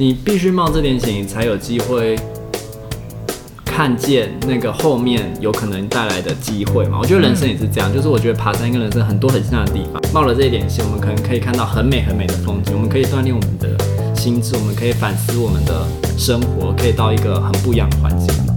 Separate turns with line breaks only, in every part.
你必须冒这点险，你才有机会看见那个后面有可能带来的机会嘛。我觉得人生也是这样，就是我觉得爬山跟人生很多很像的地方。冒了这一点险，我们可能可以看到很美很美的风景，我们可以锻炼我们的心智，我们可以反思我们的生活，可以到一个很不一样的环境。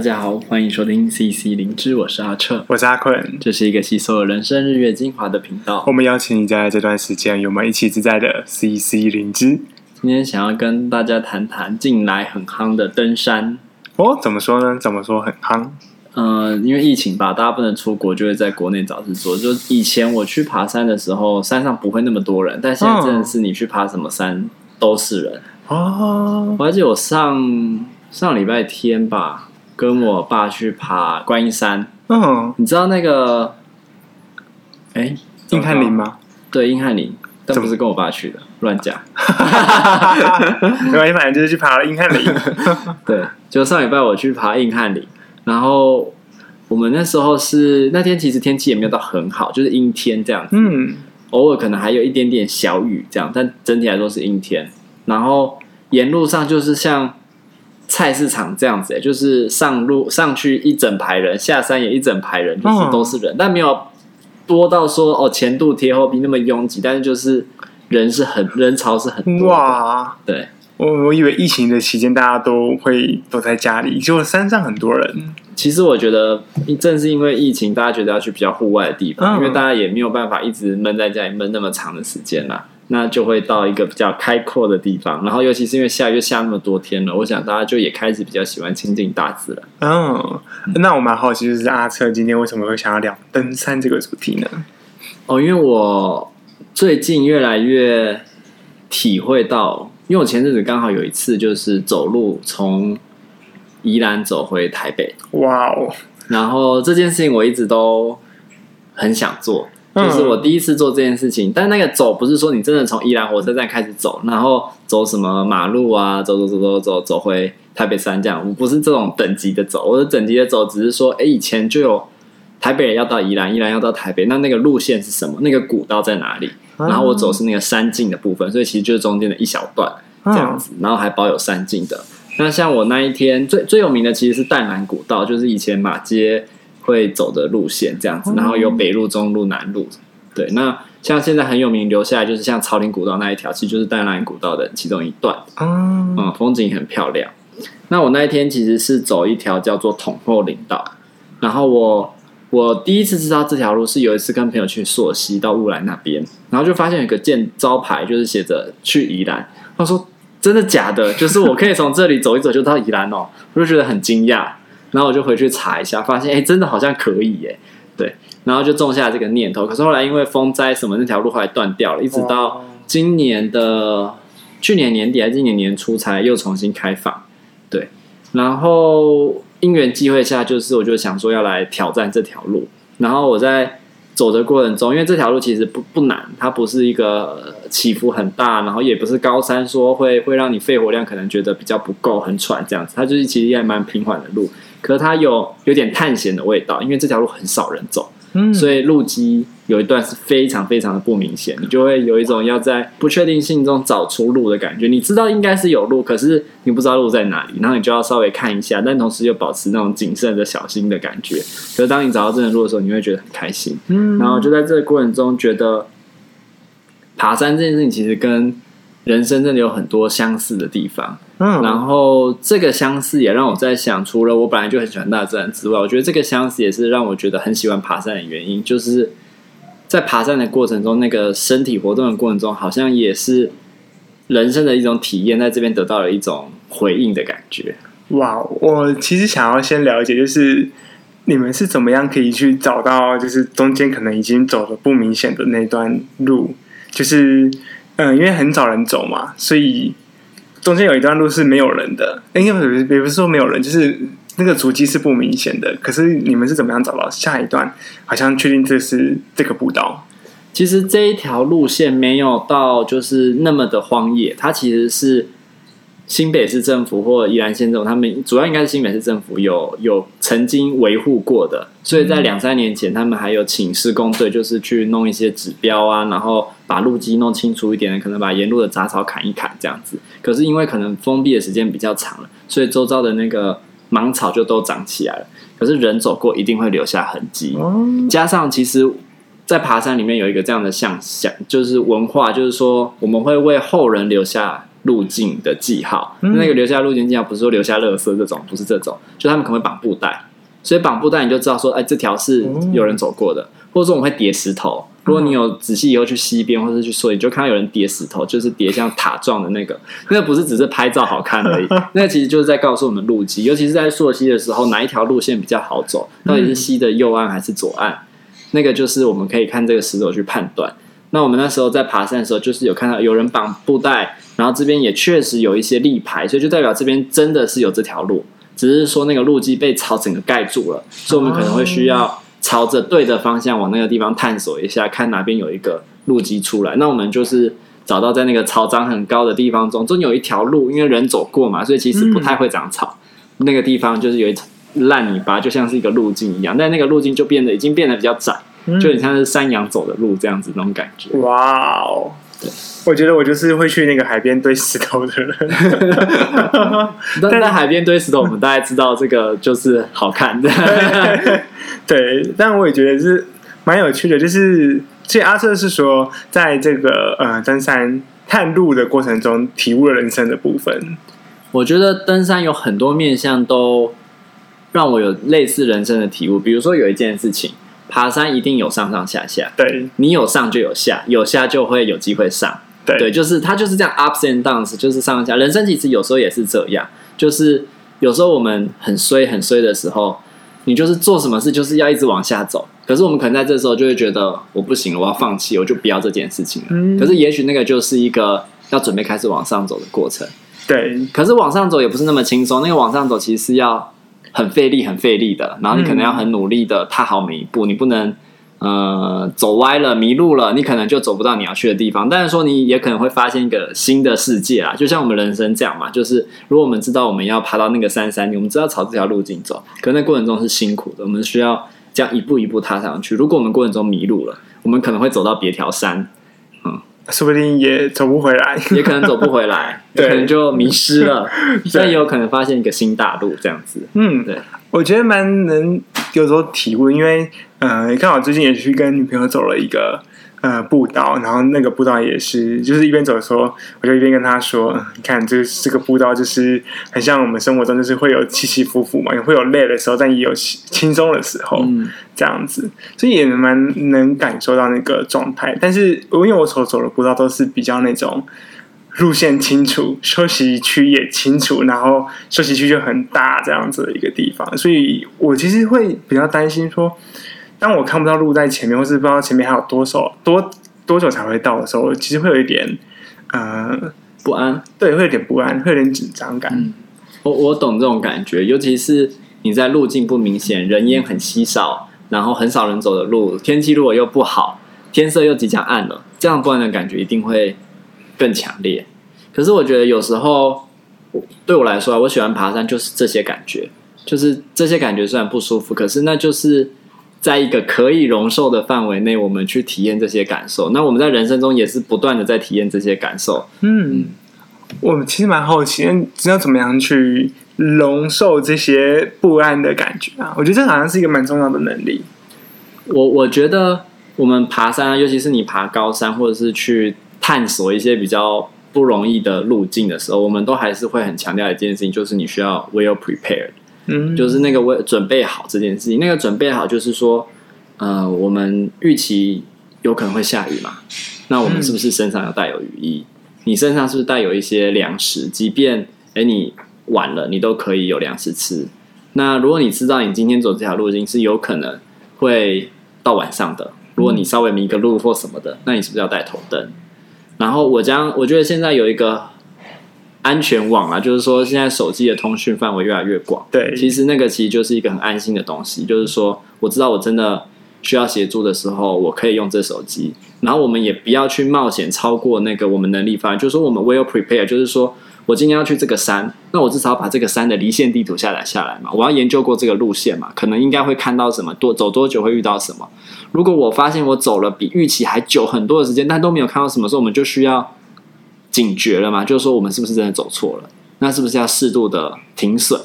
大家好，欢迎收听 CC 灵芝，我是阿彻，
我是阿坤，
这是一个吸收了人生日月精华的频道。
我们邀请你在这段时间与我们一起自在的 CC 灵芝。
今天想要跟大家谈谈近来很夯的登山。
哦，怎么说呢？怎么说很夯？
嗯、呃，因为疫情吧，大家不能出国，就会在国内找事做。就以前我去爬山的时候，山上不会那么多人，但现在真的是你去爬什么山都是人。哦，我还记得我上上礼拜天吧。跟我爸去爬观音山，嗯，你知道那个，哎、欸，
硬汉林吗？
对，硬汉林，但不是跟我爸去的，乱讲。
没关系，反正就是去爬了硬汉林。
对，就上礼拜我去爬硬汉林，然后我们那时候是那天其实天气也没有到很好，就是阴天这样子，嗯，偶尔可能还有一点点小雨这样，但整体来说是阴天。然后沿路上就是像。菜市场这样子，就是上路上去一整排人，下山也一整排人，就是都是人，但没有多到说哦前度贴后壁那么拥挤，但是就是人是很人潮是很多。哇，对，
我我以为疫情的期间大家都会都在家里，结果山上很多人。
其实我觉得正是因为疫情，大家觉得要去比较户外的地方，因为大家也没有办法一直闷在家里闷那么长的时间啦。那就会到一个比较开阔的地方，然后尤其是因为下雨下那么多天了，我想大家就也开始比较喜欢亲近大自然。
嗯，那我蛮好奇，就是阿彻今天为什么会想要聊登山这个主题呢？
哦，因为我最近越来越体会到，因为我前阵子刚好有一次就是走路从宜兰走回台北，哇哦！然后这件事情我一直都很想做。就是我第一次做这件事情，但那个走不是说你真的从宜兰火车站开始走，然后走什么马路啊，走走走走走走回台北山这样，我不是这种等级的走。我的等级的走只是说，哎，以前就有台北人要到宜兰，宜兰要到台北，那那个路线是什么？那个古道在哪里？然后我走是那个山径的部分，所以其实就是中间的一小段这样子，然后还保有山径的。那像我那一天最最有名的其实是淡蓝古道，就是以前马偕。会走的路线这样子，然后有北路、中路、南路。对，那像现在很有名留下来，就是像草岭古道那一条，其实就是淡兰古道的其中一段。嗯，风景很漂亮。那我那一天其实是走一条叫做统后林道，然后我我第一次知道这条路是有一次跟朋友去溯溪到乌兰那边，然后就发现有个建招牌，就是写着去宜兰。他说：“真的假的？就是我可以从这里走一走就到宜兰哦？”我就觉得很惊讶。然后我就回去查一下，发现哎，真的好像可以耶，对，然后就种下这个念头。可是后来因为风灾什么，那条路后来断掉了，一直到今年的去年年底还是今年年初才又重新开放，对。然后因缘际会下，就是我就想说要来挑战这条路。然后我在走的过程中，因为这条路其实不不难，它不是一个起伏很大，然后也不是高山，说会会让你肺活量可能觉得比较不够，很喘这样子。它就是其实也蛮平缓的路。可是它有有点探险的味道，因为这条路很少人走，嗯，所以路基有一段是非常非常的不明显，你就会有一种要在不确定性中找出路的感觉。你知道应该是有路，可是你不知道路在哪里，然后你就要稍微看一下，但同时又保持那种谨慎的小心的感觉。可是当你找到这条路的时候，你会觉得很开心，嗯，然后就在这个过程中觉得爬山这件事情其实跟人生真的有很多相似的地方，嗯，然后这个相似也让我在想，除了我本来就很喜欢大自然之外，我觉得这个相似也是让我觉得很喜欢爬山的原因，就是在爬山的过程中，那个身体活动的过程中，好像也是人生的一种体验，在这边得到了一种回应的感觉。
哇，我其实想要先了解，就是你们是怎么样可以去找到，就是中间可能已经走的不明显的那段路，就是。嗯，因为很少人走嘛，所以中间有一段路是没有人的。应该不是，也不是说没有人，就是那个足迹是不明显的。可是你们是怎么样找到下一段？好像确定这是这个步道。
其实这一条路线没有到就是那么的荒野，它其实是新北市政府或宜兰县政府，他们主要应该是新北市政府有有曾经维护过的，所以在两三年前，他们还有请施工队，就是去弄一些指标啊，然后把路基弄清楚一点，可能把沿路的杂草砍一砍这样子。可是因为可能封闭的时间比较长了，所以周遭的那个芒草就都长起来了。可是人走过一定会留下痕迹，加上其实，在爬山里面有一个这样的象象，就是文化，就是说我们会为后人留下。路径的记号，嗯、那个留下路径记号不是说留下垃圾这种，不是这种，就他们可能会绑布袋，所以绑布袋你就知道说，哎，这条是有人走过的，嗯、或者说我们会叠石头。如果你有仔细以后去溪边或者去说，你就看到有人叠石头，就是叠像塔状的那个，那个不是只是拍照好看而已，那个其实就是在告诉我们路基，尤其是在溯溪的时候，哪一条路线比较好走，到底是溪的右岸还是左岸，嗯、那个就是我们可以看这个石头去判断。那我们那时候在爬山的时候，就是有看到有人绑布袋。然后这边也确实有一些立牌，所以就代表这边真的是有这条路，只是说那个路基被草整个盖住了，所以我们可能会需要朝着对的方向往那个地方探索一下，看哪边有一个路基出来。那我们就是找到在那个草长很高的地方中，中有一条路，因为人走过嘛，所以其实不太会长草。嗯、那个地方就是有一层烂泥巴，就像是一个路径一样，但那个路径就变得已经变得比较窄，就很像是山羊走的路这样子那种感觉。
哇哦！对，我觉得我就是会去那个海边堆石头的人。
但在海边堆石头，我们大概知道这个就是好看的。
对，但我也觉得是蛮有趣的。就是，其实阿瑟是说，在这个呃登山探路的过程中，体悟了人生的部分。
我觉得登山有很多面向都让我有类似人生的体悟。比如说，有一件事情。爬山一定有上上下下，
对，
你有上就有下，有下就会有机会上，
对，
对，就是它就是这样 ups and downs，就是上下。人生其实有时候也是这样，就是有时候我们很衰很衰的时候，你就是做什么事就是要一直往下走，可是我们可能在这时候就会觉得我不行了，我要放弃，我就不要这件事情了。嗯，可是也许那个就是一个要准备开始往上走的过程，
对。
可是往上走也不是那么轻松，那个往上走其实是要。很费力，很费力的，然后你可能要很努力的踏好每一步，嗯、你不能呃走歪了、迷路了，你可能就走不到你要去的地方。但是说你也可能会发现一个新的世界啊，就像我们人生这样嘛，就是如果我们知道我们要爬到那个山山顶，我们知道朝这条路径走，可那过程中是辛苦的，我们需要这样一步一步踏上去。如果我们过程中迷路了，我们可能会走到别条山。
说不定也走不回来，
也可能走不回来，对可能就迷失了，但也有可能发现一个新大陆这样子。
嗯，对，我觉得蛮能有时候体悟，因为呃，刚好最近也去跟女朋友走了一个。呃，步道，然后那个步道也是，就是一边走的时候，我就一边跟她说：“你看，这个这个步道就是很像我们生活中，就是会有起起伏伏嘛，也会有累的时候，但也有轻松的时候，嗯、这样子，所以也蛮能感受到那个状态。但是，因为我所走的步道都是比较那种路线清楚，休息区也清楚，然后休息区就很大这样子的一个地方，所以我其实会比较担心说。当我看不到路在前面，或是不知道前面还有多少多多久才会到的时候，其实会有一点呃
不安，
对，会有点不安，会有点紧张感。
我我懂这种感觉，尤其是你在路径不明显、人烟很稀少，然后很少人走的路，天气如果又不好，天色又即将暗了，这样不安的感觉一定会更强烈。可是我觉得有时候对我来说，啊我喜欢爬山，就是这些感觉，就是这些感觉虽然不舒服，可是那就是。在一个可以容受的范围内，我们去体验这些感受。那我们在人生中也是不断的在体验这些感受。
嗯，我们其实蛮好奇，知道怎么样去容受这些不安的感觉啊？我觉得这好像是一个蛮重要的能力。
我我觉得我们爬山啊，尤其是你爬高山，或者是去探索一些比较不容易的路径的时候，我们都还是会很强调一件事情，就是你需要 well prepared。嗯，就是那个为准备好这件事情，那个准备好就是说，呃，我们预期有可能会下雨嘛，那我们是不是身上要带有雨衣？你身上是不是带有一些粮食？即便哎你晚了，你都可以有粮食吃。那如果你知道你今天走这条路径是有可能会到晚上的，如果你稍微迷个路或什么的，那你是不是要带头灯？然后我将我觉得现在有一个。安全网啊，就是说现在手机的通讯范围越来越广。
对，
其实那个其实就是一个很安心的东西，就是说我知道我真的需要协助的时候，我可以用这手机。然后我们也不要去冒险超过那个我们能力范围，就是说我们 well prepare，就是说我今天要去这个山，那我至少把这个山的离线地图下载下来嘛。我要研究过这个路线嘛，可能应该会看到什么，多走多久会遇到什么。如果我发现我走了比预期还久很多的时间，但都没有看到什么时候，我们就需要警觉了嘛，就是说我们是不是真的走错了？那是不是要适度的停损、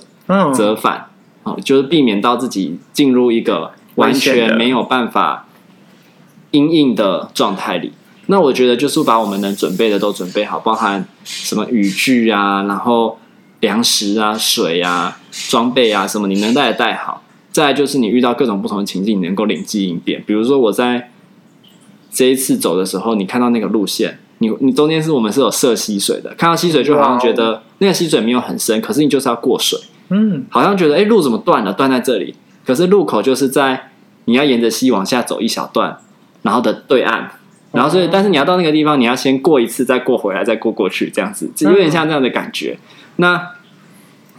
折返？哦，就是避免到自己进入一个完全没有办法因应的状态里。那我觉得就是把我们能准备的都准备好，包含什么雨具啊，然后粮食啊、水啊、装备啊，什么你能带的带好。再来就是你遇到各种不同的情境，你能够灵机应变。比如说我在这一次走的时候，你看到那个路线，你你中间是我们是有设溪水的，看到溪水就好像觉得那个溪水没有很深，可是你就是要过水，嗯，好像觉得哎路怎么断了，断在这里，可是路口就是在你要沿着溪往下走一小段，然后的对岸。然后所以，但是你要到那个地方，你要先过一次，再过回来，再过过去，这样子，就有点像这样的感觉。那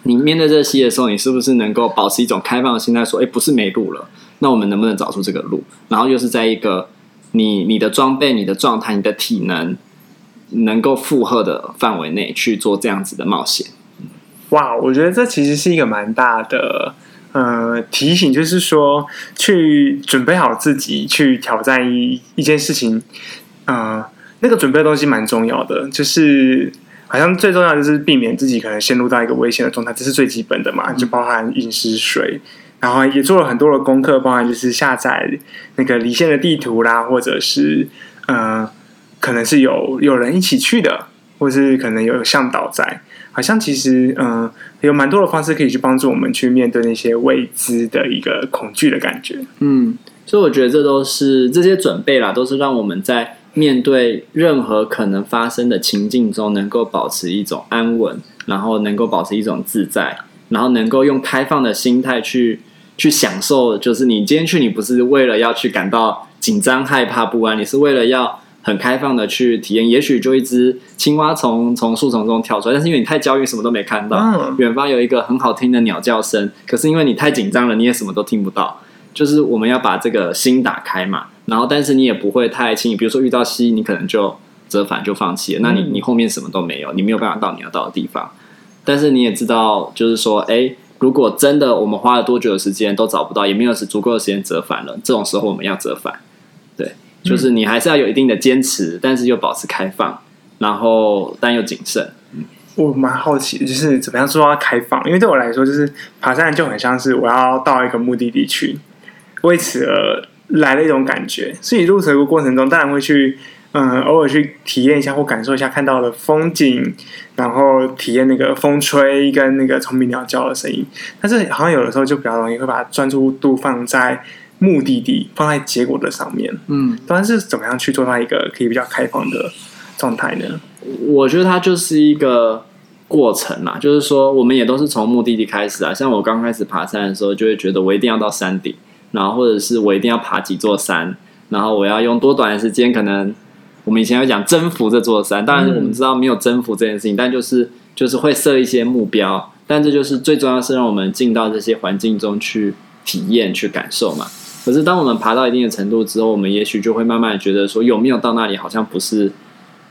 你面对这些的时候，你是不是能够保持一种开放的心态，说，哎，不是没路了，那我们能不能找出这个路？然后又是在一个你你的装备、你的状态、你的体能能够负荷的范围内去做这样子的冒险。
哇，我觉得这其实是一个蛮大的。呃，提醒就是说，去准备好自己去挑战一一件事情，呃，那个准备的东西蛮重要的。就是好像最重要的就是避免自己可能陷入到一个危险的状态，这是最基本的嘛，就包含饮食、水，然后也做了很多的功课，包含就是下载那个离线的地图啦，或者是呃，可能是有有人一起去的，或是可能有向导在。好像其实，嗯、有蛮多的方式可以去帮助我们去面对那些未知的一个恐惧的感觉。
嗯，所以我觉得这都是这些准备啦，都是让我们在面对任何可能发生的情境中，能够保持一种安稳，然后能够保持一种自在，然后能够用开放的心态去去享受。就是你今天去，你不是为了要去感到紧张、害怕、不安，你是为了要。很开放的去体验，也许就一只青蛙从从树丛中跳出来，但是因为你太焦虑，什么都没看到。远方有一个很好听的鸟叫声，可是因为你太紧张了，你也什么都听不到。就是我们要把这个心打开嘛，然后但是你也不会太轻易，比如说遇到蜥蜴，你可能就折返就放弃了。那你你后面什么都没有，你没有办法到你要到的地方。但是你也知道，就是说，哎，如果真的我们花了多久的时间都找不到，也没有是足够的时间折返了，这种时候我们要折返。就是你还是要有一定的坚持，但是又保持开放，然后但又谨慎。
我蛮好奇，就是怎么样做到开放？因为对我来说，就是爬山就很像是我要到一个目的地去，为此而来的一种感觉。所以入水的过程中，当然会去，嗯，偶尔去体验一下或感受一下看到的风景，然后体验那个风吹跟那个虫鸣鸟叫的声音。但是好像有的时候就比较容易会把专注度放在。目的地放在结果的上面，嗯，当然是怎么样去做到一个可以比较开放的状态呢？
我觉得它就是一个过程嘛，就是说我们也都是从目的地开始啊。像我刚开始爬山的时候，就会觉得我一定要到山顶，然后或者是我一定要爬几座山，然后我要用多短的时间，可能我们以前要讲征服这座山。当然我们知道没有征服这件事情，但就是就是会设一些目标，但这就是最重要是让我们进到这些环境中去体验、去感受嘛。可是，当我们爬到一定的程度之后，我们也许就会慢慢觉得说，有没有到那里好像不是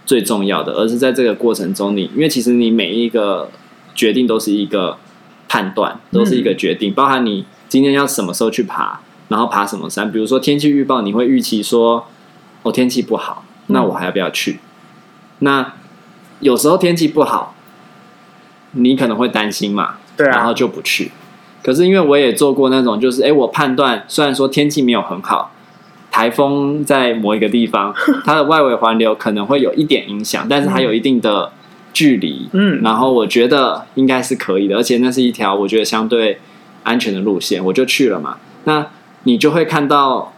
最重要的，而是在这个过程中你，你因为其实你每一个决定都是一个判断，都是一个决定，包含你今天要什么时候去爬，然后爬什么山。比如说天气预报，你会预期说，哦，天气不好，那我还要不要去？那有时候天气不好，你可能会担心嘛，
对啊，
然后就不去。可是因为我也做过那种，就是哎，我判断虽然说天气没有很好，台风在某一个地方，它的外围环流可能会有一点影响，但是还有一定的距离，嗯，然后我觉得应该是可以的，而且那是一条我觉得相对安全的路线，我就去了嘛。那你就会看到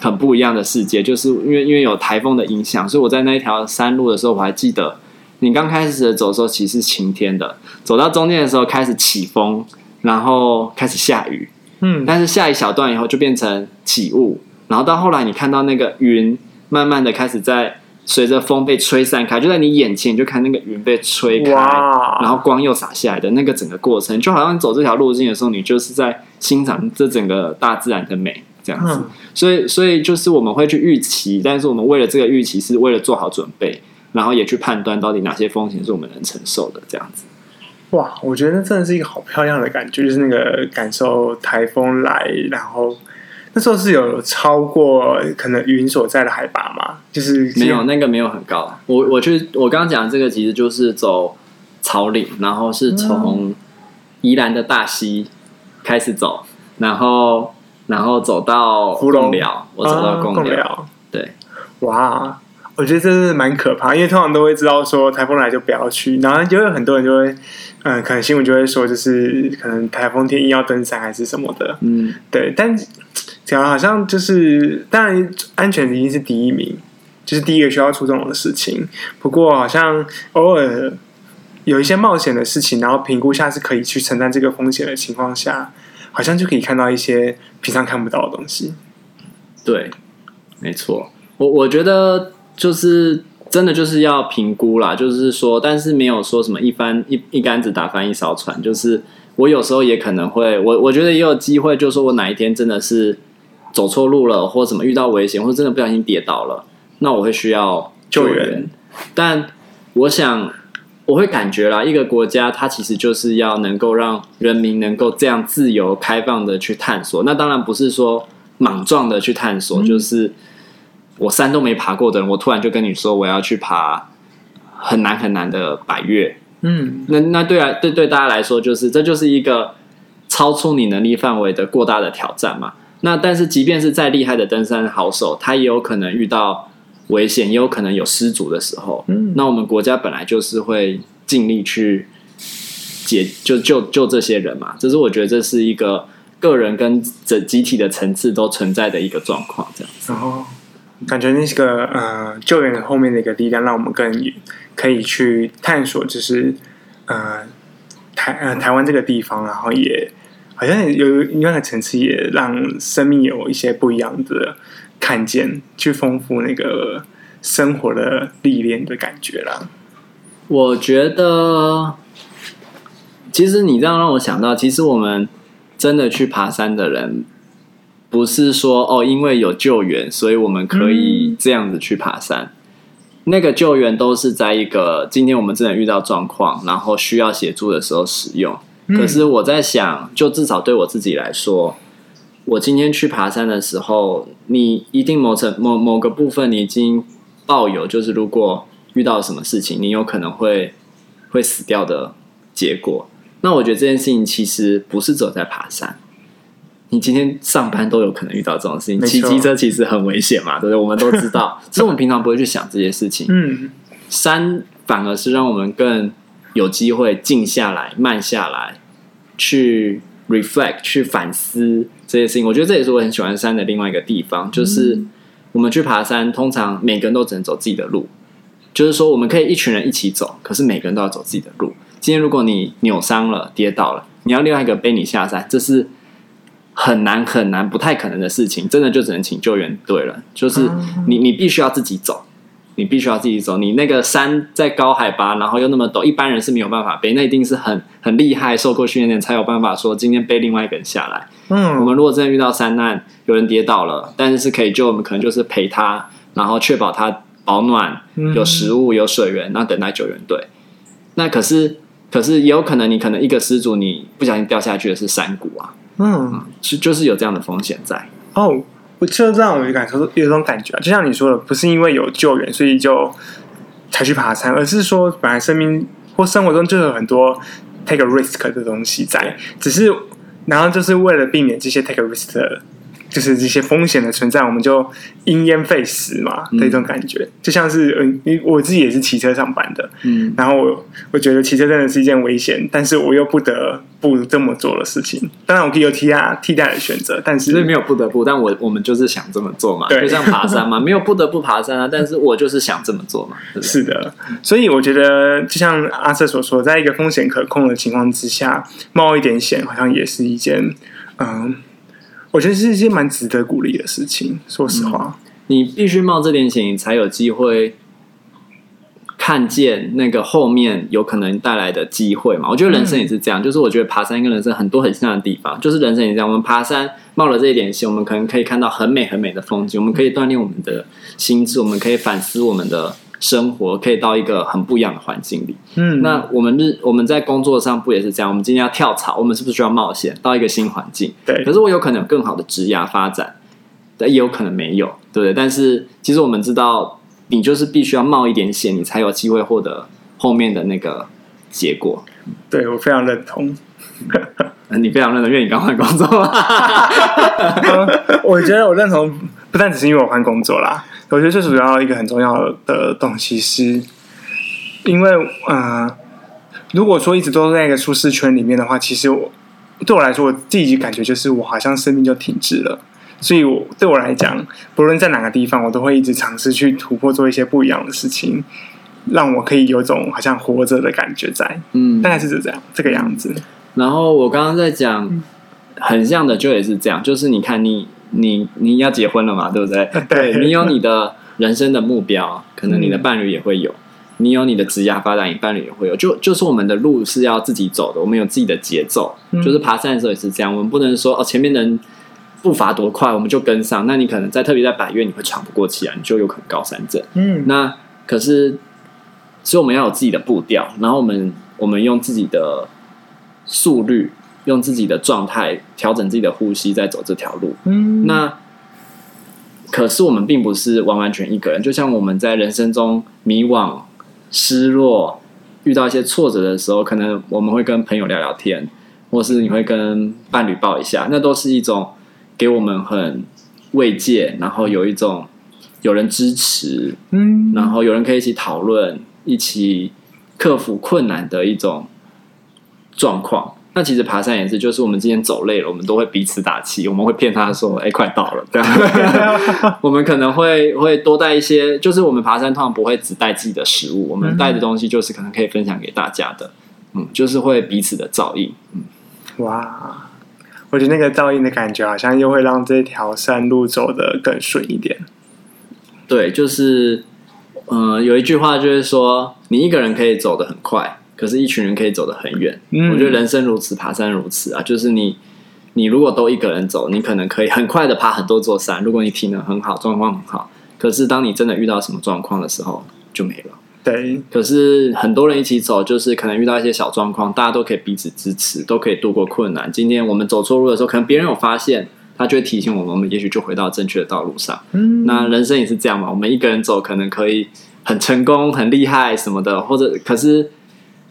很不一样的世界，就是因为因为有台风的影响，所以我在那一条山路的时候，我还记得你刚开始走的时候其实是晴天的，走到中间的时候开始起风。然后开始下雨，嗯，但是下一小段以后就变成起雾，然后到后来你看到那个云慢慢的开始在随着风被吹散开，就在你眼前，你就看那个云被吹开，哇。然后光又洒下来的那个整个过程，就好像走这条路径的时候，你就是在欣赏这整个大自然的美这样子。嗯、所以，所以就是我们会去预期，但是我们为了这个预期是为了做好准备，然后也去判断到底哪些风险是我们能承受的，这样子。
哇，我觉得那真的是一个好漂亮的感觉，就是那个感受台风来，然后那时候是有超过可能云所在的海拔吗？就是
没有，那个没有很高。我我去，我刚刚讲的这个其实就是走草岭，然后是从宜兰的大溪开始走，然后然后走到贡寮，我走到贡寮，对，
哇。我觉得这是蛮可怕，因为通常都会知道说台风来就不要去，然后就有很多人就会，嗯，可能新闻就会说，就是可能台风天硬要登山还是什么的，嗯，对。但讲好像就是，当然安全一定是第一名，就是第一个需要出这种的事情。不过好像偶尔有一些冒险的事情，然后评估下是可以去承担这个风险的情况下，好像就可以看到一些平常看不到的东西。
对，没错，我我觉得。就是真的就是要评估啦，就是说，但是没有说什么一翻一一竿子打翻一艘船。就是我有时候也可能会，我我觉得也有机会，就是说我哪一天真的是走错路了，或者什么遇到危险，或者真的不小心跌倒了，那我会需要救援。救援。但我想我会感觉啦，一个国家它其实就是要能够让人民能够这样自由开放的去探索。那当然不是说莽撞的去探索，嗯、就是。我山都没爬过的人，我突然就跟你说我要去爬很难很难的百越，嗯，那那对啊，对对大家来说，就是这就是一个超出你能力范围的过大的挑战嘛。那但是即便是再厉害的登山好手，他也有可能遇到危险，也有可能有失足的时候。嗯，那我们国家本来就是会尽力去解就救救这些人嘛。这是我觉得这是一个个人跟整集体的层次都存在的一个状况，这样子。
哦感觉那是个呃救援后面的一个力量，让我们更可以去探索，就是呃台呃台湾这个地方，然后也好像有另外一个层次，也让生命有一些不一样的看见，去丰富那个生活的历练的感觉啦。
我觉得，其实你这样让我想到，其实我们真的去爬山的人。不是说哦，因为有救援，所以我们可以这样子去爬山。嗯、那个救援都是在一个今天我们真的遇到状况，然后需要协助的时候使用。嗯、可是我在想，就至少对我自己来说，我今天去爬山的时候，你一定某层某某个部分，你已经抱有就是如果遇到什么事情，你有可能会会死掉的结果。那我觉得这件事情其实不是只有在爬山。你今天上班都有可能遇到这种事情，骑机车其实很危险嘛，对不对？我们都知道，只是我们平常不会去想这些事情。嗯，山反而是让我们更有机会静下来、慢下来，去 reflect、去反思这些事情。我觉得这也是我很喜欢山的另外一个地方，就是我们去爬山，通常每个人都只能走自己的路，就是说我们可以一群人一起走，可是每个人都要走自己的路。今天如果你扭伤了、跌倒了，你要另外一个背你下山，这是。很难很难，不太可能的事情，真的就只能请救援队了。就是你，你必须要自己走，你必须要自己走。你那个山在高海拔，然后又那么陡，一般人是没有办法背。那一定是很很厉害、受过训练的人才有办法说今天背另外一个人下来。嗯，我们如果真的遇到山难，有人跌倒了，但是是可以救，我们可能就是陪他，然后确保他保暖、有食物、有水源，然后等待救援队。那可是，可是也有可能，你可能一个失足，你不小心掉下去的是山谷啊。嗯，就就是有这样的风险在
哦。我就这样，我就感受有种感觉，就像你说的，不是因为有救援，所以就才去爬山，而是说本来生命或生活中就有很多 take a risk 的东西在，只是然后就是为了避免这些 take a risk 的。就是这些风险的存在，我们就因噎废食嘛的一种感觉，嗯、就像是嗯，因我自己也是骑车上班的，嗯，然后我我觉得骑车真的是一件危险，但是我又不得不这么做的事情。当然，我可以有替代替代的选择，但是
没有不得不，但我我们就是想这么做嘛，就像爬山嘛，没有不得不爬山啊，但是我就是想这么做嘛，对对
是的。所以我觉得，就像阿瑟所说，在一个风险可控的情况之下，冒一点险，好像也是一件嗯。我觉得是一件蛮值得鼓励的事情。说实话，
嗯、你必须冒这点险，你才有机会看见那个后面有可能带来的机会嘛。我觉得人生也是这样，嗯、就是我觉得爬山跟人生很多很像的地方，就是人生也是这样。我们爬山冒了这一点险，我们可能可以看到很美很美的风景，我们可以锻炼我们的心智，我们可以反思我们的生活，可以到一个很不一样的环境里。
嗯，
那我们日我们在工作上不也是这样？我们今天要跳槽，我们是不是需要冒险到一个新环境？
对。
可是我有可能有更好的职涯发展，但也有可能没有，对不对？但是其实我们知道，你就是必须要冒一点险，你才有机会获得后面的那个结果。
对，我非常认同。
你非常认同，因为你刚换工作。
我觉得我认同，不但只是因为我换工作啦。我觉得最主要一个很重要的东西是，因为呃，如果说一直都在一个舒适圈里面的话，其实我对我来说，我自己感觉就是我好像生命就停滞了。所以我对我来讲，不论在哪个地方，我都会一直尝试去突破，做一些不一样的事情，让我可以有种好像活着的感觉在。嗯，大概是这样这个样子。
然后我刚刚在讲，很像的就也是这样，就是你看你你你要结婚了嘛，对不 对？对，你有你的人生的目标，可能你的伴侣也会有，你有你的职业发展，你伴侣也会有。就就是我们的路是要自己走的，我们有自己的节奏。就是爬山的时候也是这样，我们不能说哦，前面的人步伐多快，我们就跟上。那你可能在特别在百岳，你会喘不过气来，你就有可能高山症。嗯，那可是，所以我们要有自己的步调，然后我们我们用自己的。速率，用自己的状态调整自己的呼吸，再走这条路。嗯，那可是我们并不是完完全一个人。就像我们在人生中迷惘、失落、遇到一些挫折的时候，可能我们会跟朋友聊聊天，或是你会跟伴侣抱一下，那都是一种给我们很慰藉，然后有一种有人支持，嗯，然后有人可以一起讨论、一起克服困难的一种。状况，那其实爬山也是，就是我们今天走累了，我们都会彼此打气，我们会骗他说：“哎、欸，快到了。” 对，我们可能会会多带一些，就是我们爬山通常不会只带自己的食物，我们带的东西就是可能可以分享给大家的，嗯，就是会彼此的照应。嗯，
哇，我觉得那个照应的感觉，好像又会让这条山路走得更顺一点。
对，就是，嗯、呃，有一句话就是说，你一个人可以走得很快。可是，一群人可以走得很远。嗯，我觉得人生如此，爬山如此啊。就是你，你如果都一个人走，你可能可以很快的爬很多座山。如果你体能很好，状况很好，可是当你真的遇到什么状况的时候，就没了。
对。
可是很多人一起走，就是可能遇到一些小状况，大家都可以彼此支持，都可以度过困难。今天我们走错路的时候，可能别人有发现，他就会提醒我们，我们也许就回到正确的道路上。嗯，那人生也是这样嘛。我们一个人走，可能可以很成功、很厉害什么的，或者可是。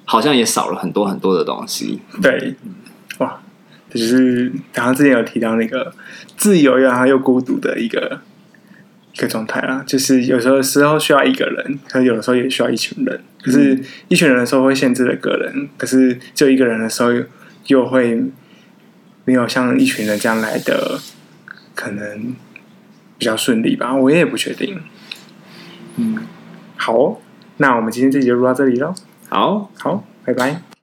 好像也少了很多很多的东西。
对，哇，这就是刚刚之前有提到那个自由又然后又孤独的一个一个状态啦。就是有时候时候需要一个人，可是有的时候也需要一群人。可是一群人的时候会限制了个人，可是就一个人的时候又会没有像一群人这样来的可能比较顺利吧？我也不确定。嗯，好，那我们今天这集就录到这里喽。
好
好，拜拜。